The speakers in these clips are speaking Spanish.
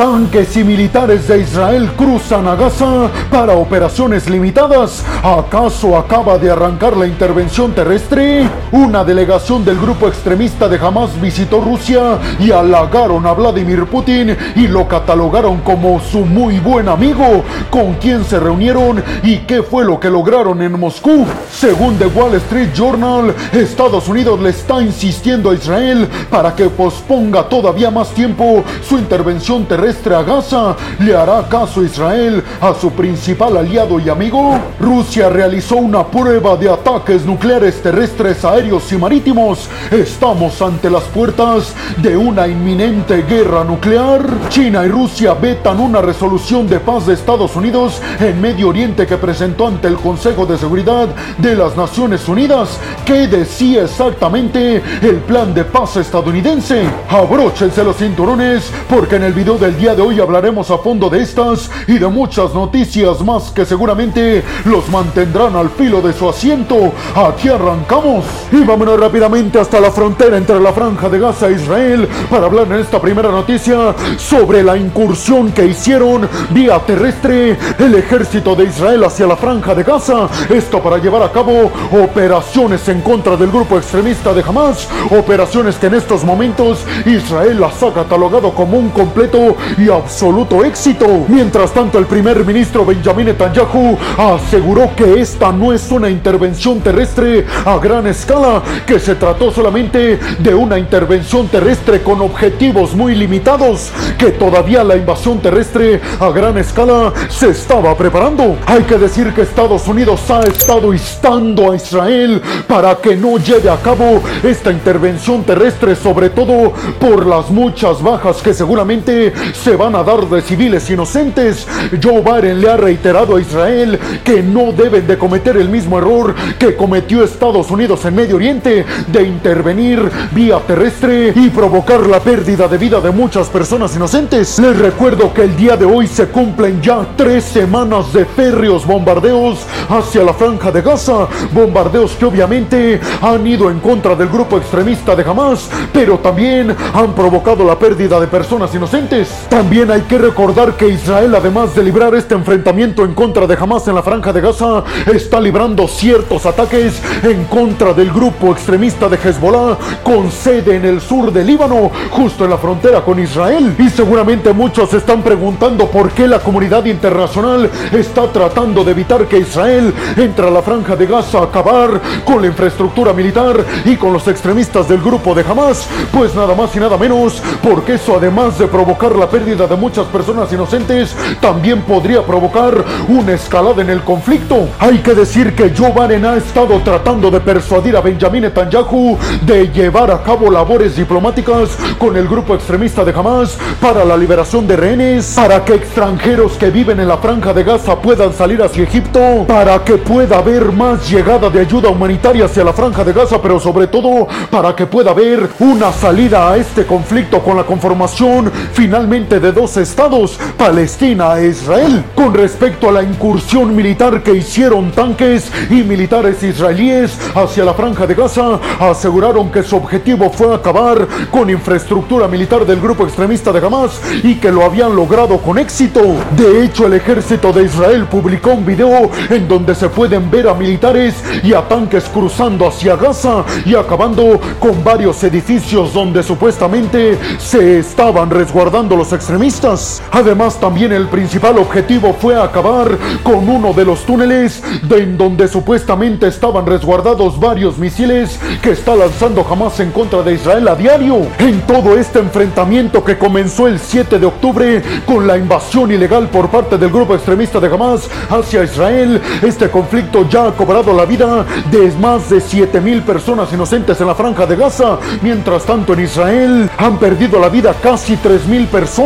Tanques y militares de Israel cruzan a Gaza para operaciones limitadas. ¿Acaso acaba de arrancar la intervención terrestre? Una delegación del grupo extremista de Hamas visitó Rusia y halagaron a Vladimir Putin y lo catalogaron como su muy buen amigo. ¿Con quién se reunieron y qué fue lo que lograron en Moscú? Según The Wall Street Journal, Estados Unidos le está insistiendo a Israel para que posponga todavía más tiempo su intervención terrestre a Gaza, ¿le hará caso Israel a su principal aliado y amigo? Rusia realizó una prueba de ataques nucleares terrestres, aéreos y marítimos. Estamos ante las puertas de una inminente guerra nuclear. China y Rusia vetan una resolución de paz de Estados Unidos en Medio Oriente que presentó ante el Consejo de Seguridad de las Naciones Unidas. ¿Qué decía exactamente el plan de paz estadounidense? Abróchense los cinturones porque en el video del día de hoy hablaremos a fondo de estas y de muchas noticias más que seguramente los mantendrán al filo de su asiento. Aquí arrancamos y vámonos rápidamente hasta la frontera entre la franja de Gaza e Israel para hablar en esta primera noticia sobre la incursión que hicieron vía terrestre el ejército de Israel hacia la franja de Gaza. Esto para llevar a cabo operaciones en contra del grupo extremista de Hamas. Operaciones que en estos momentos Israel las ha catalogado como un completo y absoluto éxito. Mientras tanto, el primer ministro Benjamin Netanyahu aseguró que esta no es una intervención terrestre a gran escala, que se trató solamente de una intervención terrestre con objetivos muy limitados, que todavía la invasión terrestre a gran escala se estaba preparando. Hay que decir que Estados Unidos ha estado instando a Israel para que no lleve a cabo esta intervención terrestre, sobre todo por las muchas bajas que seguramente se van a dar de civiles inocentes. Joe Biden le ha reiterado a Israel que no deben de cometer el mismo error que cometió Estados Unidos en Medio Oriente de intervenir vía terrestre y provocar la pérdida de vida de muchas personas inocentes. Les recuerdo que el día de hoy se cumplen ya tres semanas de férreos bombardeos hacia la franja de Gaza, bombardeos que obviamente han ido en contra del grupo extremista de Hamas, pero también han provocado la pérdida de personas inocentes. También hay que recordar que Israel, además de librar este enfrentamiento en contra de Hamas en la franja de Gaza, está librando ciertos ataques en contra del grupo extremista de Hezbollah con sede en el sur de Líbano, justo en la frontera con Israel. Y seguramente muchos están preguntando por qué la comunidad internacional está tratando de evitar que Israel entre a la franja de Gaza a acabar con la infraestructura militar y con los extremistas del grupo de Hamas. Pues nada más y nada menos, porque eso además de provocar la pérdida de muchas personas inocentes también podría provocar una escalada en el conflicto. Hay que decir que Joe Biden ha estado tratando de persuadir a Benjamin Netanyahu de llevar a cabo labores diplomáticas con el grupo extremista de Hamas para la liberación de rehenes, para que extranjeros que viven en la franja de Gaza puedan salir hacia Egipto, para que pueda haber más llegada de ayuda humanitaria hacia la franja de Gaza, pero sobre todo para que pueda haber una salida a este conflicto con la conformación finalmente de dos estados, Palestina e Israel. Con respecto a la incursión militar que hicieron tanques y militares israelíes hacia la franja de Gaza, aseguraron que su objetivo fue acabar con infraestructura militar del grupo extremista de Hamas y que lo habían logrado con éxito. De hecho, el ejército de Israel publicó un video en donde se pueden ver a militares y a tanques cruzando hacia Gaza y acabando con varios edificios donde supuestamente se estaban resguardando los extremistas. Además, también el principal objetivo fue acabar con uno de los túneles de en donde supuestamente estaban resguardados varios misiles que está lanzando Hamas en contra de Israel a diario. En todo este enfrentamiento que comenzó el 7 de octubre con la invasión ilegal por parte del grupo extremista de Hamas hacia Israel, este conflicto ya ha cobrado la vida de más de 7 mil personas inocentes en la franja de Gaza. Mientras tanto, en Israel han perdido la vida casi 3 mil personas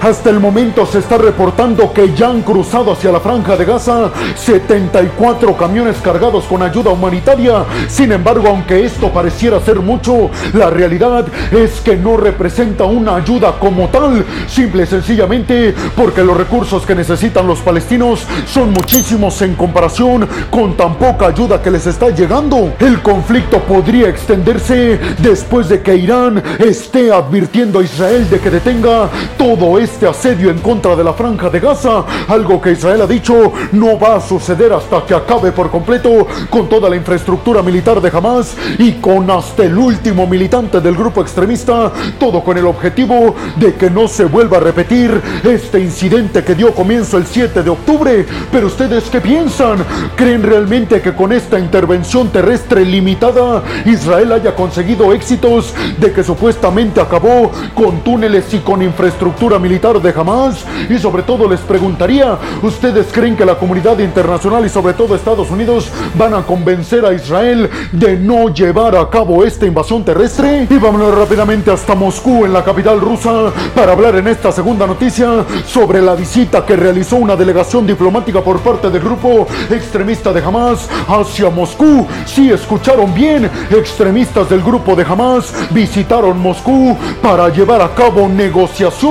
hasta el momento se está reportando que ya han cruzado hacia la franja de Gaza 74 camiones cargados con ayuda humanitaria. Sin embargo, aunque esto pareciera ser mucho, la realidad es que no representa una ayuda como tal. Simple y sencillamente porque los recursos que necesitan los palestinos son muchísimos en comparación con tan poca ayuda que les está llegando. El conflicto podría extenderse después de que Irán esté advirtiendo a Israel de que detenga todo este asedio en contra de la franja de Gaza, algo que Israel ha dicho no va a suceder hasta que acabe por completo con toda la infraestructura militar de Hamas y con hasta el último militante del grupo extremista, todo con el objetivo de que no se vuelva a repetir este incidente que dio comienzo el 7 de octubre. Pero ustedes qué piensan? ¿Creen realmente que con esta intervención terrestre limitada Israel haya conseguido éxitos de que supuestamente acabó con túneles y con infraestructura militar de Hamas? Y sobre todo les preguntaría, ¿ustedes creen que la comunidad internacional y sobre todo Estados Unidos van a convencer a Israel de no llevar a cabo esta invasión terrestre? Y vámonos rápidamente hasta Moscú, en la capital rusa, para hablar en esta segunda noticia sobre la visita que realizó una delegación diplomática por parte del grupo extremista de Hamas hacia Moscú. Si escucharon bien, extremistas del grupo de Hamas visitaron Moscú para llevar a cabo negociaciones,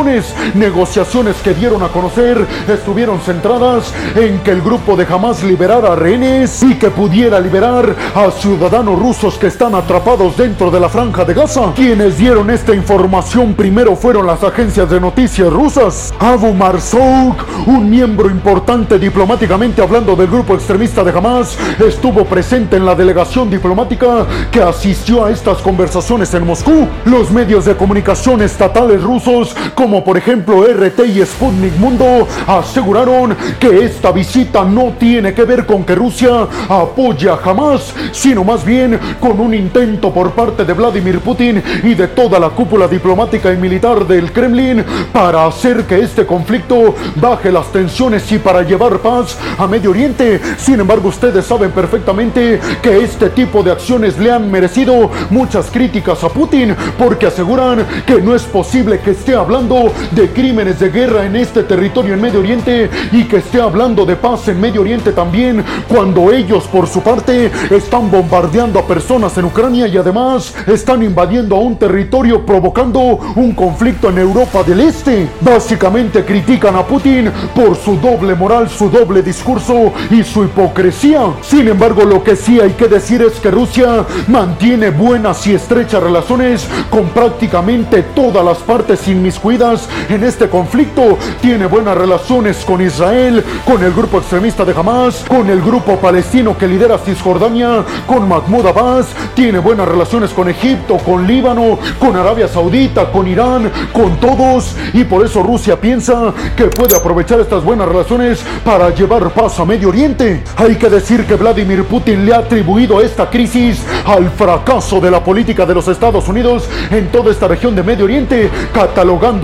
negociaciones que dieron a conocer estuvieron centradas en que el grupo de Hamas liberara rehenes y que pudiera liberar a ciudadanos rusos que están atrapados dentro de la franja de Gaza. Quienes dieron esta información primero fueron las agencias de noticias rusas. Abu Marzouk, un miembro importante diplomáticamente hablando del grupo extremista de Hamas, estuvo presente en la delegación diplomática que asistió a estas conversaciones en Moscú. Los medios de comunicación estatales rusos, como por ejemplo RT y Sputnik Mundo, aseguraron que esta visita no tiene que ver con que Rusia apoya a Hamas, sino más bien con un intento por parte de Vladimir Putin y de toda la cúpula diplomática y militar del Kremlin para hacer que este conflicto baje las tensiones y para llevar paz a Medio Oriente. Sin embargo, ustedes saben perfectamente que este tipo de acciones le han merecido muchas críticas a Putin porque aseguran que no es posible que esté hablando de crímenes de guerra en este territorio en Medio Oriente y que esté hablando de paz en Medio Oriente también cuando ellos por su parte están bombardeando a personas en Ucrania y además están invadiendo a un territorio provocando un conflicto en Europa del Este. Básicamente critican a Putin por su doble moral, su doble discurso y su hipocresía. Sin embargo, lo que sí hay que decir es que Rusia mantiene buenas y estrechas relaciones con prácticamente todas las partes inmiscuidas en este conflicto. Tiene buenas relaciones con Israel, con el grupo extremista de Hamas, con el grupo palestino que lidera Cisjordania, con Mahmoud Abbas. Tiene buenas relaciones con Egipto, con Líbano, con Arabia Saudita, con Irán, con todos. Y por eso Rusia piensa que puede aprovechar estas buenas relaciones para llevar paz a Medio Oriente. Hay que decir que Vladimir Putin le ha atribuido esta crisis al fracaso de la política de los Estados Unidos en toda esta región de Medio Oriente,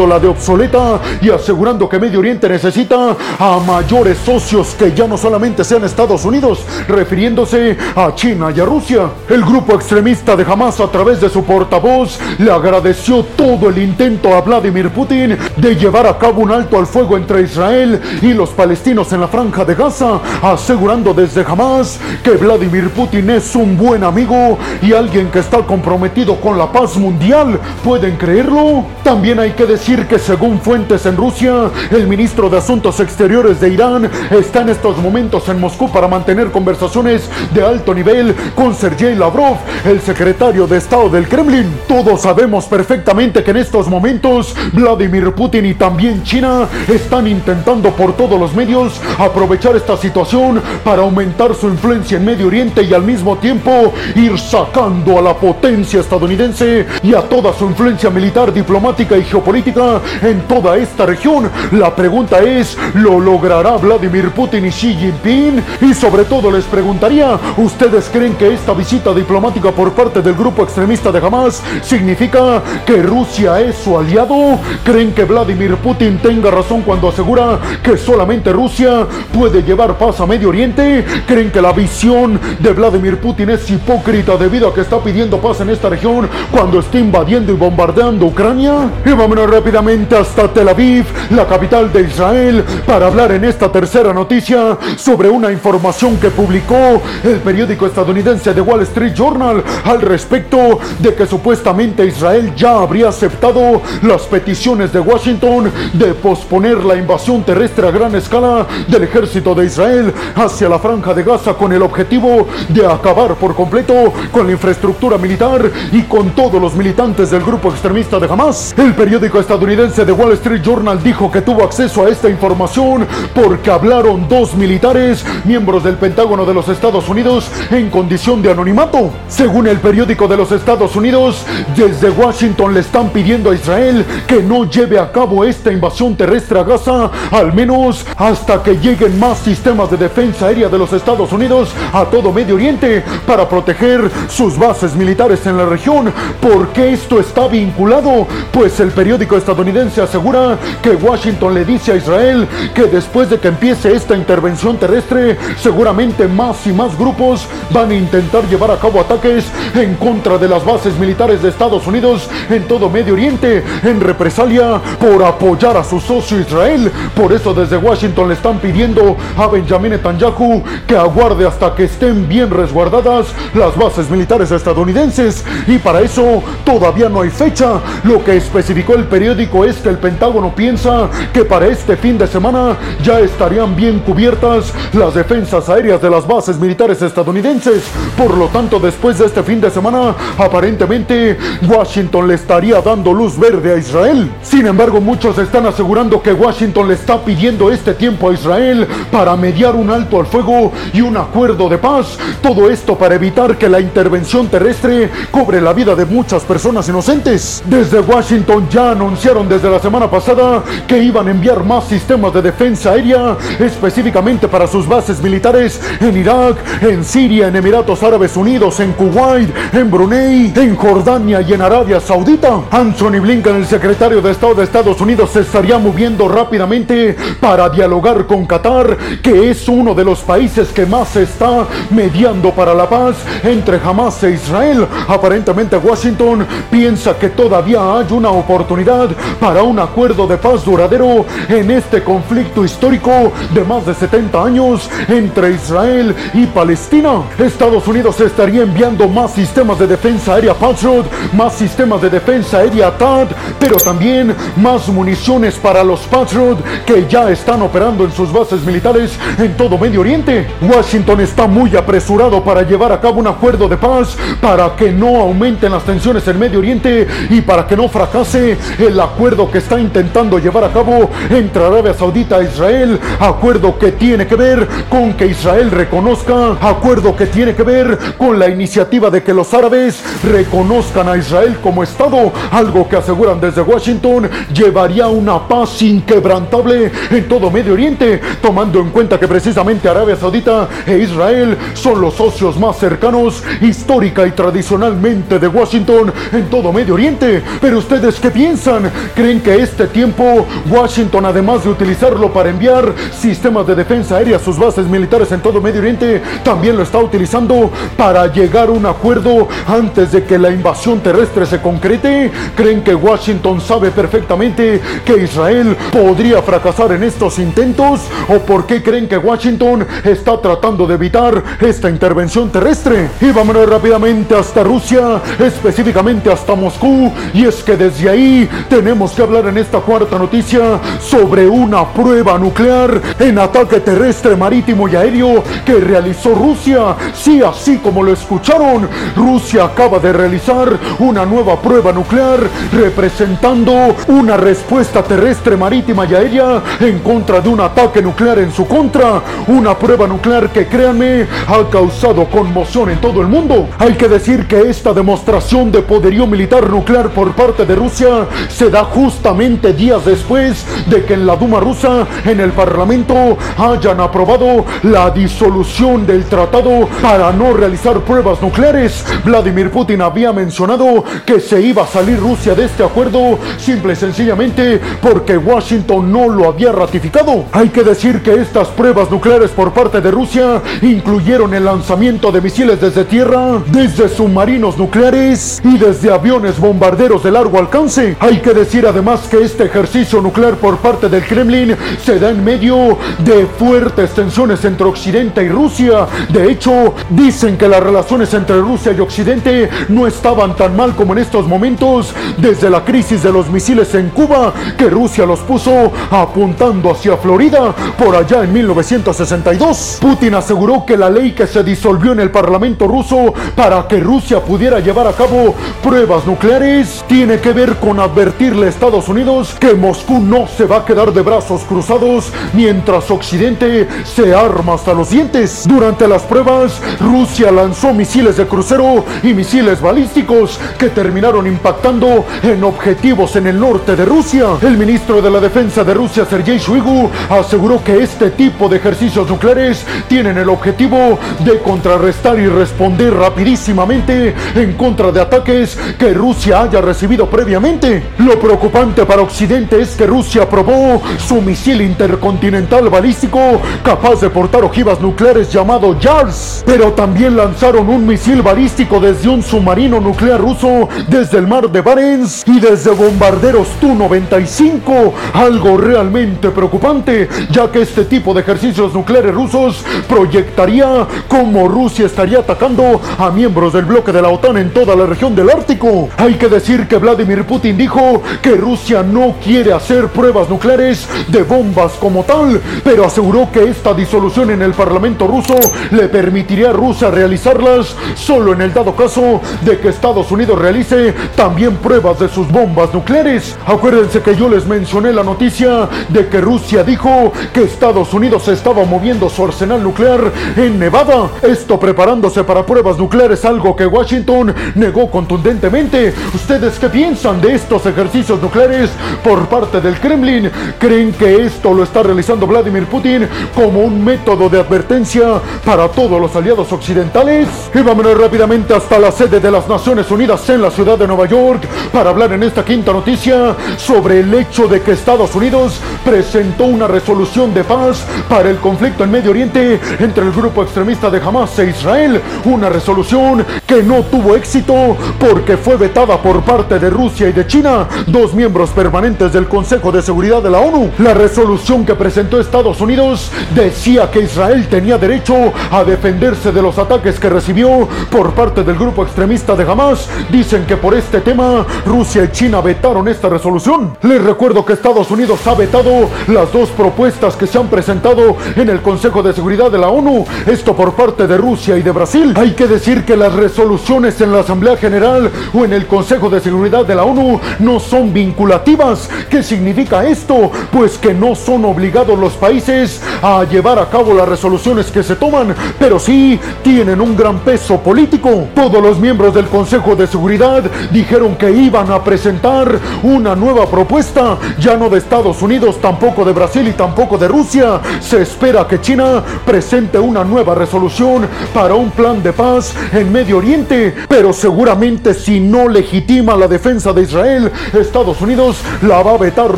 catalogándola de obsoleta y asegurando que Medio Oriente necesita a mayores socios que ya no solamente sean Estados Unidos, refiriéndose a China y a Rusia. El grupo extremista de Hamas a través de su portavoz le agradeció todo el intento a Vladimir Putin de llevar a cabo un alto al fuego entre Israel y los palestinos en la franja de Gaza, asegurando desde Hamas que Vladimir Putin es un buen amigo y alguien que está comprometido con la paz mundial. ¿Pueden creerlo? También hay que decir que según fuentes en Rusia, el ministro de Asuntos Exteriores de Irán está en estos momentos en Moscú para mantener conversaciones de alto nivel con Sergei Lavrov, el secretario de Estado del Kremlin. Todos sabemos perfectamente que en estos momentos Vladimir Putin y también China están intentando por todos los medios aprovechar esta situación para aumentar su influencia en Medio Oriente y al mismo tiempo ir sacando a la potencia estadounidense y a toda su influencia militar, diplomática y geopolítica en toda esta región. La pregunta es, ¿lo logrará Vladimir Putin y Xi Jinping? Y sobre todo les preguntaría, ¿ustedes creen que esta visita diplomática por parte del grupo extremista de Hamas significa que Rusia es su aliado? ¿Creen que Vladimir Putin tenga razón cuando asegura que solamente Rusia puede llevar paz a Medio Oriente? ¿Creen que la visión de Vladimir Putin es hipócrita debido a que está pidiendo paz en esta región cuando está invadiendo y bombardeando Ucrania? Y vámonos hasta Tel Aviv, la capital de Israel, para hablar en esta tercera noticia sobre una información que publicó el periódico estadounidense The Wall Street Journal al respecto de que supuestamente Israel ya habría aceptado las peticiones de Washington de posponer la invasión terrestre a gran escala del ejército de Israel hacia la franja de Gaza con el objetivo de acabar por completo con la infraestructura militar y con todos los militantes del grupo extremista de Hamas. El periódico estadounidense estadounidense de Wall Street Journal dijo que tuvo acceso a esta información porque hablaron dos militares, miembros del Pentágono de los Estados Unidos, en condición de anonimato. Según el periódico de los Estados Unidos, desde Washington le están pidiendo a Israel que no lleve a cabo esta invasión terrestre a Gaza, al menos hasta que lleguen más sistemas de defensa aérea de los Estados Unidos a todo Medio Oriente para proteger sus bases militares en la región. ¿Por qué esto está vinculado? Pues el periódico estadounidense asegura que Washington le dice a Israel que después de que empiece esta intervención terrestre, seguramente más y más grupos van a intentar llevar a cabo ataques en contra de las bases militares de Estados Unidos en todo Medio Oriente, en represalia por apoyar a su socio Israel. Por eso desde Washington le están pidiendo a Benjamin Netanyahu que aguarde hasta que estén bien resguardadas las bases militares estadounidenses. Y para eso todavía no hay fecha. Lo que especificó el periódico es que el Pentágono piensa que para este fin de semana ya estarían bien cubiertas las defensas aéreas de las bases militares estadounidenses. Por lo tanto, después de este fin de semana, aparentemente Washington le estaría dando luz verde a Israel. Sin embargo, muchos están asegurando que Washington le está pidiendo este tiempo a Israel para mediar un alto al fuego y un acuerdo de paz. Todo esto para evitar que la intervención terrestre cobre la vida de muchas personas inocentes. Desde Washington ya anunciaron desde la semana pasada que iban a enviar más sistemas de defensa aérea específicamente para sus bases militares en Irak, en Siria, en Emiratos Árabes Unidos, en Kuwait, en Brunei, en Jordania y en Arabia Saudita. Anthony Blinken, el secretario de Estado de Estados Unidos, se estaría moviendo rápidamente para dialogar con Qatar, que es uno de los países que más está mediando para la paz entre Hamas e Israel. Aparentemente Washington piensa que todavía hay una oportunidad para un acuerdo de paz duradero en este conflicto histórico de más de 70 años entre Israel y Palestina. Estados Unidos estaría enviando más sistemas de defensa aérea Patriot, más sistemas de defensa aérea TAD, pero también más municiones para los Patriot que ya están operando en sus bases militares en todo Medio Oriente. Washington está muy apresurado para llevar a cabo un acuerdo de paz para que no aumenten las tensiones en Medio Oriente y para que no fracase el acuerdo que está intentando llevar a cabo entre Arabia Saudita e Israel, acuerdo que tiene que ver con que Israel reconozca, acuerdo que tiene que ver con la iniciativa de que los árabes reconozcan a Israel como Estado, algo que aseguran desde Washington llevaría una paz inquebrantable en todo Medio Oriente, tomando en cuenta que precisamente Arabia Saudita e Israel son los socios más cercanos histórica y tradicionalmente de Washington en todo Medio Oriente. Pero ustedes qué piensan? ¿Creen que este tiempo Washington, además de utilizarlo para enviar sistemas de defensa aérea a sus bases militares en todo Medio Oriente, también lo está utilizando para llegar a un acuerdo antes de que la invasión terrestre se concrete? ¿Creen que Washington sabe perfectamente que Israel podría fracasar en estos intentos? ¿O por qué creen que Washington está tratando de evitar esta intervención terrestre? Y vámonos rápidamente hasta Rusia, específicamente hasta Moscú. Y es que desde ahí tenemos que hablar en esta cuarta noticia sobre una prueba nuclear en ataque terrestre, marítimo y aéreo que realizó Rusia. Sí, así como lo escucharon, Rusia acaba de realizar una nueva prueba nuclear representando una respuesta terrestre, marítima y aérea en contra de un ataque nuclear en su contra. Una prueba nuclear que créanme ha causado conmoción en todo el mundo. Hay que decir que esta demostración de poderío militar nuclear por parte de Rusia se da justamente días después de que en la Duma rusa, en el Parlamento, hayan aprobado la disolución del tratado para no realizar pruebas nucleares. Vladimir Putin había mencionado que se iba a salir Rusia de este acuerdo simple y sencillamente porque Washington no lo había ratificado. Hay que decir que estas pruebas nucleares por parte de Rusia incluyeron el lanzamiento de misiles desde tierra, desde submarinos nucleares y desde aviones bombarderos de largo alcance. Hay que decir además que este ejercicio nuclear por parte del Kremlin se da en medio de fuertes tensiones entre Occidente y Rusia. De hecho, dicen que las relaciones entre Rusia y Occidente no estaban tan mal como en estos momentos desde la crisis de los misiles en Cuba que Rusia los puso apuntando hacia Florida por allá en 1962. Putin aseguró que la ley que se disolvió en el Parlamento ruso para que Rusia pudiera llevar a cabo pruebas nucleares tiene que ver con advertir decirle a Estados Unidos que Moscú no se va a quedar de brazos cruzados mientras Occidente se arma hasta los dientes. Durante las pruebas, Rusia lanzó misiles de crucero y misiles balísticos que terminaron impactando en objetivos en el norte de Rusia. El ministro de la Defensa de Rusia, Sergei Shoigu, aseguró que este tipo de ejercicios nucleares tienen el objetivo de contrarrestar y responder rapidísimamente en contra de ataques que Rusia haya recibido previamente. Lo preocupante para Occidente es que Rusia probó su misil intercontinental balístico capaz de portar ojivas nucleares llamado JARS, pero también lanzaron un misil balístico desde un submarino nuclear ruso desde el mar de Barents y desde bombarderos Tu-95, algo realmente preocupante, ya que este tipo de ejercicios nucleares rusos proyectaría cómo Rusia estaría atacando a miembros del bloque de la OTAN en toda la región del Ártico. Hay que decir que Vladimir Putin dijo que Rusia no quiere hacer pruebas nucleares de bombas como tal, pero aseguró que esta disolución en el Parlamento ruso le permitiría a Rusia realizarlas solo en el dado caso de que Estados Unidos realice también pruebas de sus bombas nucleares. Acuérdense que yo les mencioné la noticia de que Rusia dijo que Estados Unidos estaba moviendo su arsenal nuclear en Nevada, esto preparándose para pruebas nucleares, algo que Washington negó contundentemente. ¿Ustedes qué piensan de estos ejercicios nucleares por parte del Kremlin? ¿Creen que esto lo está realizando Vladimir Putin como un método de advertencia para todos los aliados occidentales? Y vámonos rápidamente hasta la sede de las Naciones Unidas en la ciudad de Nueva York para hablar en esta quinta noticia sobre el hecho de que Estados Unidos presentó una resolución de paz para el conflicto en Medio Oriente entre el grupo extremista de Hamas e Israel. Una resolución que no tuvo éxito porque fue vetada por parte de Rusia y de China, dos miembros permanentes del Consejo de Seguridad de la ONU. La resolución que presentó Estados Unidos decía que Israel tenía derecho a defenderse de los ataques que recibió por parte del grupo extremista de Hamas. Dicen que por este tema Rusia y China vetaron esta resolución. Les recuerdo que Estados Unidos ha vetado las dos propuestas que se han presentado en el Consejo de Seguridad de la ONU, esto por parte de Rusia y de Brasil. Hay que decir que las resoluciones en la Asamblea General o en el Consejo de Seguridad de la ONU no son vinculativas. ¿Qué significa esto? Pues que no son obligados los países a llevar a cabo las resoluciones que se toman, pero sí tienen un gran peso político. Todos los miembros del Consejo de Seguridad dijeron que iban a presentar una nueva propuesta, ya no de Estados Unidos, tampoco de Brasil y tampoco de Rusia. Se espera que China presente una nueva resolución para un plan de paz en Medio Oriente, pero seguramente si no legitima la defensa de Israel, Estados Unidos la va a vetar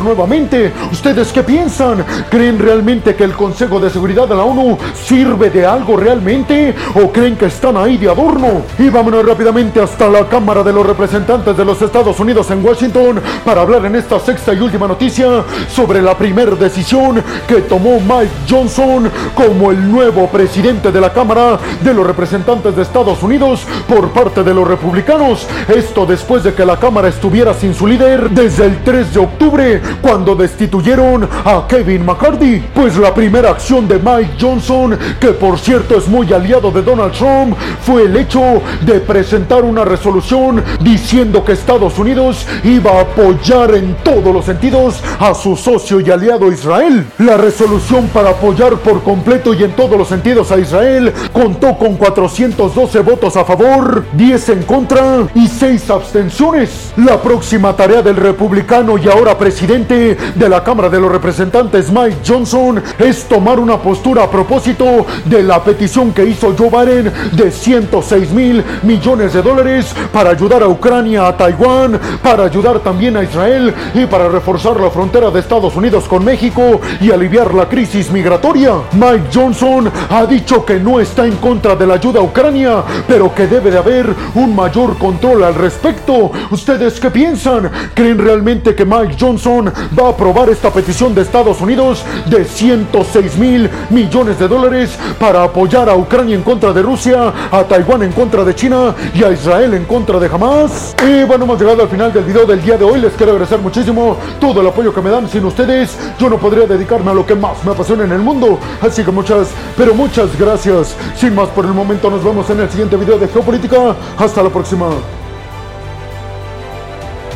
nuevamente. ¿Ustedes qué piensan? ¿Creen realmente que el Consejo de Seguridad de la ONU sirve de algo realmente o creen que están ahí de adorno? Y vámonos rápidamente hasta la Cámara de los Representantes de los Estados Unidos en Washington para hablar en esta sexta y última noticia sobre la primera decisión que tomó Mike Johnson como el nuevo presidente de la Cámara de los Representantes de Estados Unidos por parte de los republicanos. Esto después de que la Cámara estuviera sin su líder desde el 3 de octubre cuando destituyeron a Kevin McCarthy. Pues la primera acción de Mike Johnson, que por cierto es muy aliado de Donald Trump, fue el hecho de presentar una resolución diciendo que Estados Unidos iba a apoyar en todos los sentidos a su socio y aliado Israel. La resolución para apoyar por completo y en todos los sentidos a Israel contó con 412 votos a favor, 10 en contra y 6 abstenciones. La próxima tarea del republicano y ahora presidente de la Cámara de los Representantes Mike Johnson es tomar una postura a propósito de la petición que hizo Joe Biden de 106 mil millones de dólares para ayudar a Ucrania, a Taiwán, para ayudar también a Israel y para reforzar la frontera de Estados Unidos con México y aliviar la crisis migratoria. Mike Johnson ha dicho que no está en contra de la ayuda a Ucrania, pero que debe de haber un mayor control al respecto. ¿Ustedes qué piensan? ¿Creen realmente que Mike Johnson va a aprobar esta petición de Estados Unidos de 106 mil millones de dólares para apoyar a Ucrania en contra de Rusia, a Taiwán en contra de China y a Israel en contra de Hamas? Y bueno, hemos llegado al final del video del día de hoy. Les quiero agradecer muchísimo todo el apoyo que me dan. Sin ustedes, yo no podría dedicarme a lo que más me apasiona en el mundo. Así que muchas, pero muchas gracias. Sin más por el momento, nos vemos en el siguiente video de Geopolítica. Hasta la próxima.